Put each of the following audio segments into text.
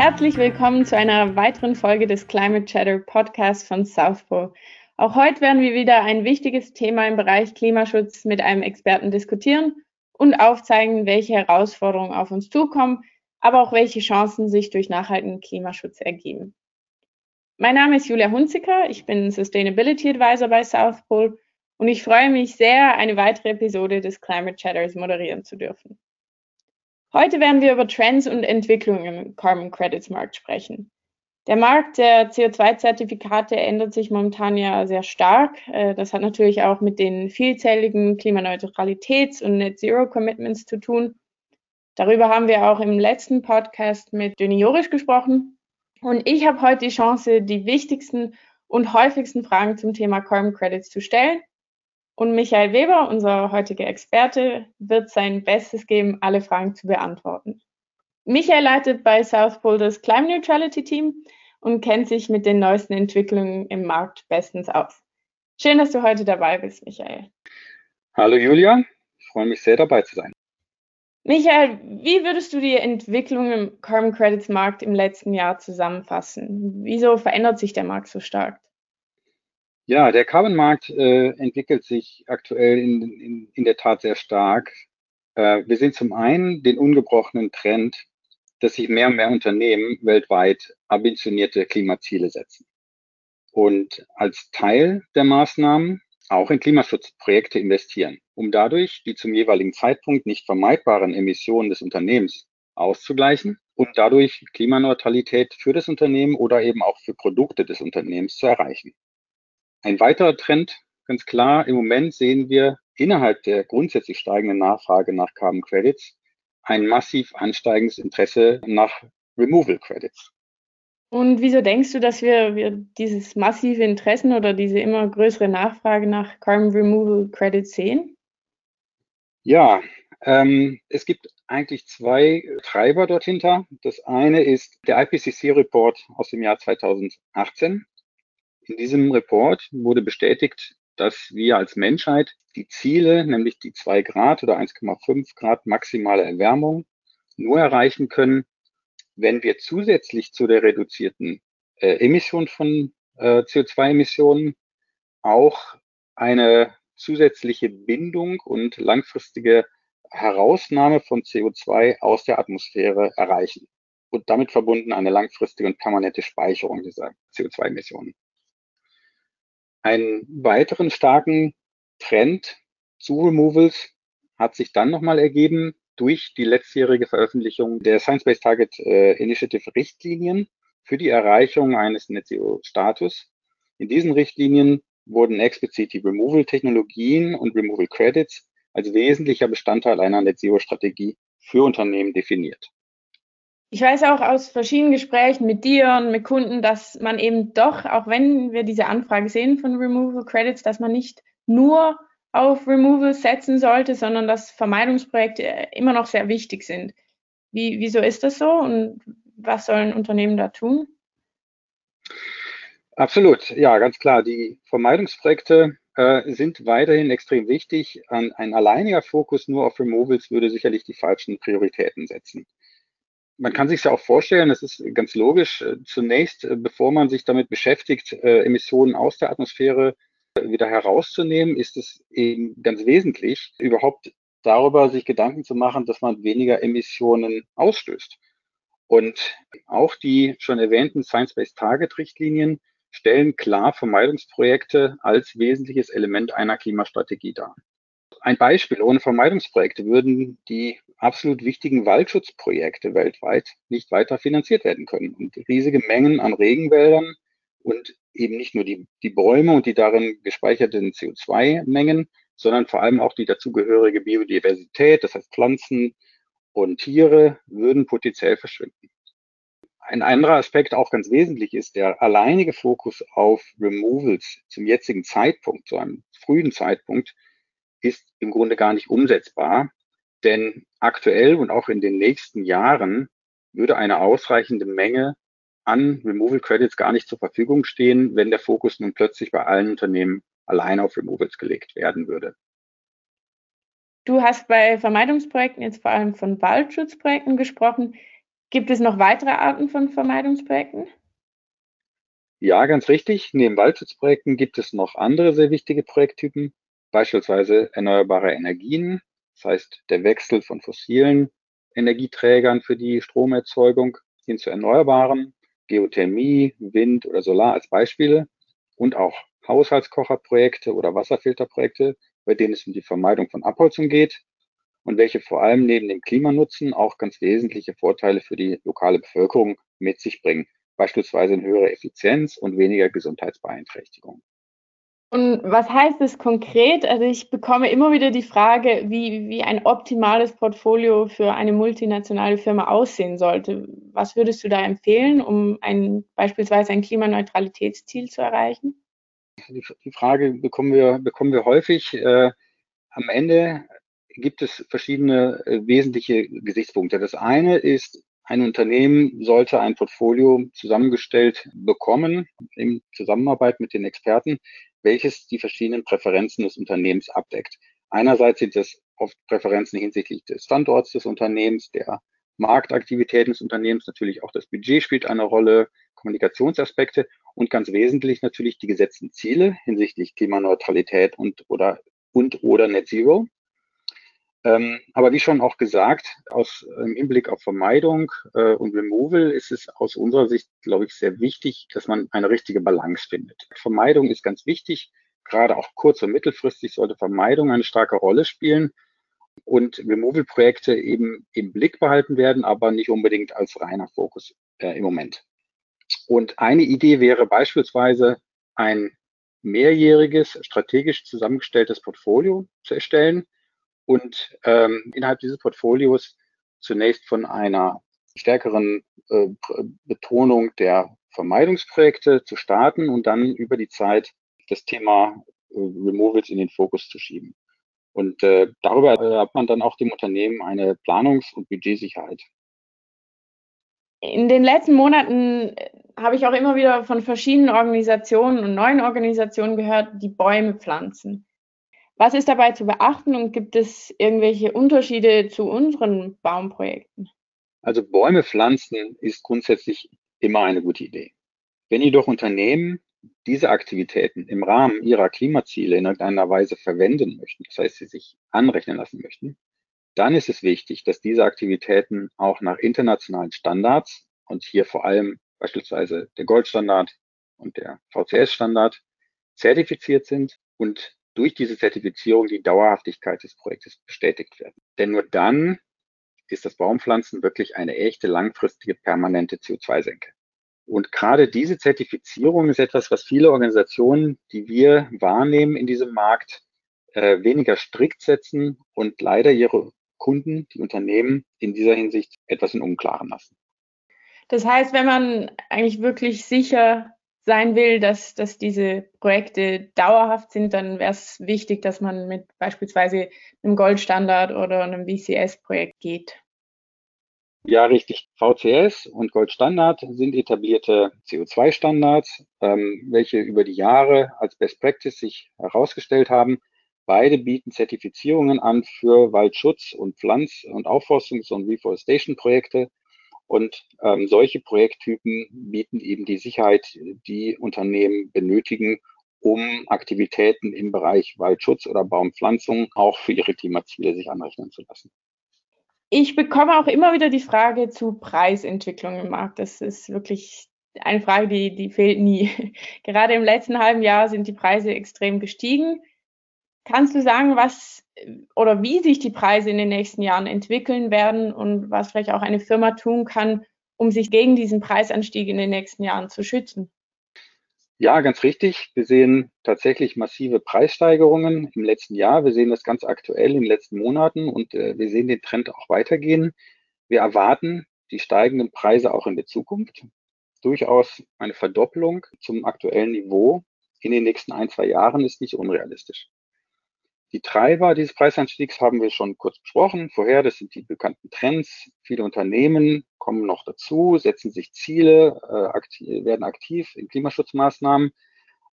Herzlich willkommen zu einer weiteren Folge des Climate Chatter Podcasts von South Pole. Auch heute werden wir wieder ein wichtiges Thema im Bereich Klimaschutz mit einem Experten diskutieren und aufzeigen, welche Herausforderungen auf uns zukommen, aber auch welche Chancen sich durch nachhaltigen Klimaschutz ergeben. Mein Name ist Julia Hunziker, ich bin Sustainability Advisor bei South Pole und ich freue mich sehr, eine weitere Episode des Climate Chatters moderieren zu dürfen. Heute werden wir über Trends und Entwicklungen im Carbon Credits Markt sprechen. Der Markt der CO2-Zertifikate ändert sich momentan ja sehr stark. Äh, das hat natürlich auch mit den vielzähligen Klimaneutralitäts- und Net-Zero-Commitments zu tun. Darüber haben wir auch im letzten Podcast mit Döni Jorisch gesprochen. Und ich habe heute die Chance, die wichtigsten und häufigsten Fragen zum Thema Carbon Credits zu stellen und Michael Weber, unser heutiger Experte, wird sein Bestes geben, alle Fragen zu beantworten. Michael leitet bei South Pole das Climate Neutrality Team und kennt sich mit den neuesten Entwicklungen im Markt bestens aus. Schön, dass du heute dabei bist, Michael. Hallo Julia, ich freue mich sehr dabei zu sein. Michael, wie würdest du die Entwicklung im Carbon Credits Markt im letzten Jahr zusammenfassen? Wieso verändert sich der Markt so stark? Ja, der Carbon-Markt äh, entwickelt sich aktuell in, in, in der Tat sehr stark. Äh, wir sehen zum einen den ungebrochenen Trend, dass sich mehr und mehr Unternehmen weltweit ambitionierte Klimaziele setzen. Und als Teil der Maßnahmen auch in Klimaschutzprojekte investieren, um dadurch die zum jeweiligen Zeitpunkt nicht vermeidbaren Emissionen des Unternehmens auszugleichen und dadurch Klimaneutralität für das Unternehmen oder eben auch für Produkte des Unternehmens zu erreichen. Ein weiterer Trend, ganz klar, im Moment sehen wir innerhalb der grundsätzlich steigenden Nachfrage nach Carbon Credits ein massiv ansteigendes Interesse nach Removal Credits. Und wieso denkst du, dass wir, wir dieses massive Interessen oder diese immer größere Nachfrage nach Carbon Removal Credits sehen? Ja, ähm, es gibt eigentlich zwei Treiber dort hinter. Das eine ist der IPCC-Report aus dem Jahr 2018. In diesem Report wurde bestätigt, dass wir als Menschheit die Ziele, nämlich die zwei Grad oder 1,5 Grad maximale Erwärmung, nur erreichen können, wenn wir zusätzlich zu der reduzierten äh, Emission von äh, CO2-Emissionen auch eine zusätzliche Bindung und langfristige Herausnahme von CO2 aus der Atmosphäre erreichen und damit verbunden eine langfristige und permanente Speicherung dieser CO2-Emissionen. Einen weiteren starken Trend zu Removals hat sich dann nochmal ergeben durch die letztjährige Veröffentlichung der Science-Based Target äh, Initiative Richtlinien für die Erreichung eines Net Zero Status. In diesen Richtlinien wurden explizit die Removal-Technologien und Removal Credits als wesentlicher Bestandteil einer Net Zero Strategie für Unternehmen definiert. Ich weiß auch aus verschiedenen Gesprächen mit dir und mit Kunden, dass man eben doch, auch wenn wir diese Anfrage sehen von Removal Credits, dass man nicht nur auf Removal setzen sollte, sondern dass Vermeidungsprojekte immer noch sehr wichtig sind. Wie, wieso ist das so und was sollen Unternehmen da tun? Absolut, ja, ganz klar. Die Vermeidungsprojekte äh, sind weiterhin extrem wichtig. Ein, ein alleiniger Fokus nur auf Removals würde sicherlich die falschen Prioritäten setzen man kann sich ja auch vorstellen, das ist ganz logisch, äh, zunächst, äh, bevor man sich damit beschäftigt, äh, Emissionen aus der Atmosphäre wieder herauszunehmen, ist es eben ganz wesentlich, überhaupt darüber sich Gedanken zu machen, dass man weniger Emissionen ausstößt. Und auch die schon erwähnten Science-Based Target-Richtlinien stellen klar Vermeidungsprojekte als wesentliches Element einer Klimastrategie dar. Ein Beispiel, ohne Vermeidungsprojekte würden die absolut wichtigen Waldschutzprojekte weltweit nicht weiter finanziert werden können. Und riesige Mengen an Regenwäldern und eben nicht nur die, die Bäume und die darin gespeicherten CO2-Mengen, sondern vor allem auch die dazugehörige Biodiversität, das heißt Pflanzen und Tiere, würden potenziell verschwinden. Ein anderer Aspekt, auch ganz wesentlich, ist der alleinige Fokus auf Removals zum jetzigen Zeitpunkt, zu einem frühen Zeitpunkt, ist im Grunde gar nicht umsetzbar. Denn aktuell und auch in den nächsten Jahren würde eine ausreichende Menge an Removal Credits gar nicht zur Verfügung stehen, wenn der Fokus nun plötzlich bei allen Unternehmen allein auf Removals gelegt werden würde. Du hast bei Vermeidungsprojekten jetzt vor allem von Waldschutzprojekten gesprochen. Gibt es noch weitere Arten von Vermeidungsprojekten? Ja, ganz richtig. Neben Waldschutzprojekten gibt es noch andere sehr wichtige Projekttypen, beispielsweise erneuerbare Energien, das heißt der Wechsel von fossilen Energieträgern für die Stromerzeugung hin zu erneuerbaren, Geothermie, Wind oder Solar als Beispiele und auch Haushaltskocherprojekte oder Wasserfilterprojekte, bei denen es um die Vermeidung von Abholzung geht und welche vor allem neben dem Klimanutzen auch ganz wesentliche Vorteile für die lokale Bevölkerung mit sich bringen, beispielsweise eine höhere Effizienz und weniger Gesundheitsbeeinträchtigung. Und was heißt das konkret? Also ich bekomme immer wieder die Frage, wie, wie ein optimales Portfolio für eine multinationale Firma aussehen sollte. Was würdest du da empfehlen, um ein, beispielsweise ein Klimaneutralitätsziel zu erreichen? Die, Frage bekommen wir, bekommen wir häufig. Äh, am Ende gibt es verschiedene äh, wesentliche Gesichtspunkte. Das eine ist, ein Unternehmen sollte ein Portfolio zusammengestellt bekommen in Zusammenarbeit mit den Experten, welches die verschiedenen Präferenzen des Unternehmens abdeckt. Einerseits sind es oft Präferenzen hinsichtlich des Standorts des Unternehmens, der Marktaktivitäten des Unternehmens, natürlich auch das Budget spielt eine Rolle, Kommunikationsaspekte und ganz wesentlich natürlich die gesetzten Ziele hinsichtlich Klimaneutralität und oder und oder Net Zero. Ähm, aber wie schon auch gesagt, aus im Hinblick auf Vermeidung äh, und Removal ist es aus unserer Sicht, glaube ich, sehr wichtig, dass man eine richtige Balance findet. Vermeidung ist ganz wichtig. Gerade auch kurz- und mittelfristig sollte Vermeidung eine starke Rolle spielen und Removal-Projekte eben im Blick behalten werden, aber nicht unbedingt als reiner Fokus äh, im Moment. Und eine Idee wäre beispielsweise ein mehrjähriges, strategisch zusammengestelltes Portfolio zu erstellen, und ähm, innerhalb dieses Portfolios zunächst von einer stärkeren äh, Betonung der Vermeidungsprojekte zu starten und dann über die Zeit das Thema äh, Removals in den Fokus zu schieben. Und äh, darüber hat man dann auch dem Unternehmen eine Planungs- und Budgetsicherheit. In den letzten Monaten äh, habe ich auch immer wieder von verschiedenen Organisationen und neuen Organisationen gehört, die Bäume pflanzen. Was ist dabei zu beachten und gibt es irgendwelche Unterschiede zu unseren Baumprojekten? Also Bäume pflanzen ist grundsätzlich immer eine gute Idee. Wenn jedoch Unternehmen diese Aktivitäten im Rahmen ihrer Klimaziele in irgendeiner Weise verwenden möchten, das heißt, sie sich anrechnen lassen möchten, dann ist es wichtig, dass diese Aktivitäten auch nach internationalen Standards und hier vor allem beispielsweise der Goldstandard und der VCS-Standard zertifiziert sind und durch diese Zertifizierung die Dauerhaftigkeit des Projektes bestätigt werden. Denn nur dann ist das Baumpflanzen wirklich eine echte langfristige permanente CO2-Senke. Und gerade diese Zertifizierung ist etwas, was viele Organisationen, die wir wahrnehmen in diesem Markt, äh, weniger strikt setzen und leider ihre Kunden, die Unternehmen in dieser Hinsicht etwas in Unklaren lassen. Das heißt, wenn man eigentlich wirklich sicher sein will, dass, dass diese Projekte dauerhaft sind, dann wäre es wichtig, dass man mit beispielsweise einem Goldstandard oder einem VCS-Projekt geht. Ja, richtig. VCS und Goldstandard sind etablierte CO2-Standards, ähm, welche über die Jahre als Best Practice sich herausgestellt haben. Beide bieten Zertifizierungen an für Waldschutz und Pflanz- und Aufforstungs- und Reforestation-Projekte und ähm, solche Projekttypen bieten eben die Sicherheit, die Unternehmen benötigen, um Aktivitäten im Bereich Waldschutz oder Baumpflanzung auch für ihre Klimaziele sich anrechnen zu lassen. Ich bekomme auch immer wieder die Frage zu Preisentwicklung im Markt. Das ist wirklich eine Frage, die, die fehlt nie. Gerade im letzten halben Jahr sind die Preise extrem gestiegen. Kannst du sagen, was oder wie sich die Preise in den nächsten Jahren entwickeln werden und was vielleicht auch eine Firma tun kann, um sich gegen diesen Preisanstieg in den nächsten Jahren zu schützen? Ja, ganz richtig. Wir sehen tatsächlich massive Preissteigerungen im letzten Jahr. Wir sehen das ganz aktuell in den letzten Monaten und äh, wir sehen den Trend auch weitergehen. Wir erwarten die steigenden Preise auch in der Zukunft. Durchaus eine Verdoppelung zum aktuellen Niveau in den nächsten ein, zwei Jahren ist nicht unrealistisch. Die Treiber dieses Preisanstiegs haben wir schon kurz besprochen. Vorher, das sind die bekannten Trends. Viele Unternehmen kommen noch dazu, setzen sich Ziele, äh, aktiv, werden aktiv in Klimaschutzmaßnahmen.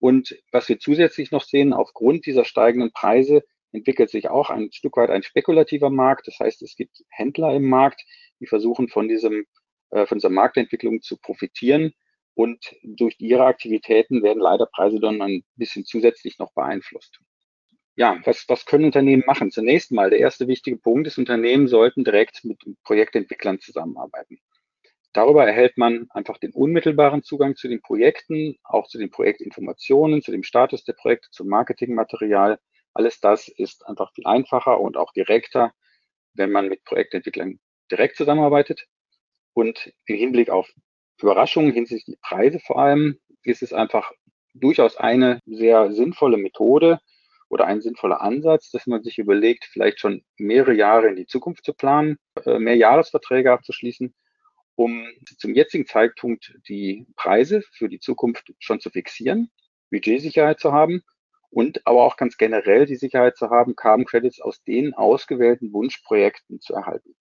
Und was wir zusätzlich noch sehen, aufgrund dieser steigenden Preise entwickelt sich auch ein Stück weit ein spekulativer Markt. Das heißt, es gibt Händler im Markt, die versuchen von diesem äh, von dieser Marktentwicklung zu profitieren. Und durch ihre Aktivitäten werden leider Preise dann ein bisschen zusätzlich noch beeinflusst. Ja, was, was können Unternehmen machen? Zunächst mal, der erste wichtige Punkt ist, Unternehmen sollten direkt mit Projektentwicklern zusammenarbeiten. Darüber erhält man einfach den unmittelbaren Zugang zu den Projekten, auch zu den Projektinformationen, zu dem Status der Projekte, zum Marketingmaterial. Alles das ist einfach viel einfacher und auch direkter, wenn man mit Projektentwicklern direkt zusammenarbeitet. Und im Hinblick auf Überraschungen hinsichtlich Preise vor allem ist es einfach durchaus eine sehr sinnvolle Methode oder ein sinnvoller Ansatz, dass man sich überlegt, vielleicht schon mehrere Jahre in die Zukunft zu planen, äh, mehr Jahresverträge abzuschließen, um zum jetzigen Zeitpunkt die Preise für die Zukunft schon zu fixieren, Budgetsicherheit zu haben und aber auch ganz generell die Sicherheit zu haben, Carbon Credits aus den ausgewählten Wunschprojekten zu erhalten.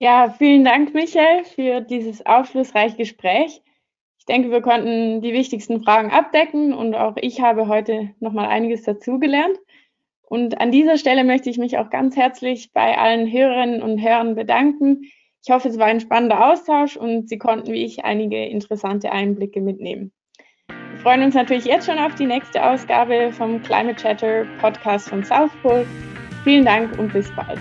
Ja, vielen Dank, Michael, für dieses aufschlussreiche Gespräch. Ich denke, wir konnten die wichtigsten Fragen abdecken und auch ich habe heute nochmal einiges dazugelernt. Und an dieser Stelle möchte ich mich auch ganz herzlich bei allen Hörerinnen und Hörern bedanken. Ich hoffe, es war ein spannender Austausch und Sie konnten wie ich einige interessante Einblicke mitnehmen. Wir freuen uns natürlich jetzt schon auf die nächste Ausgabe vom Climate Chatter Podcast von South Pole. Vielen Dank und bis bald.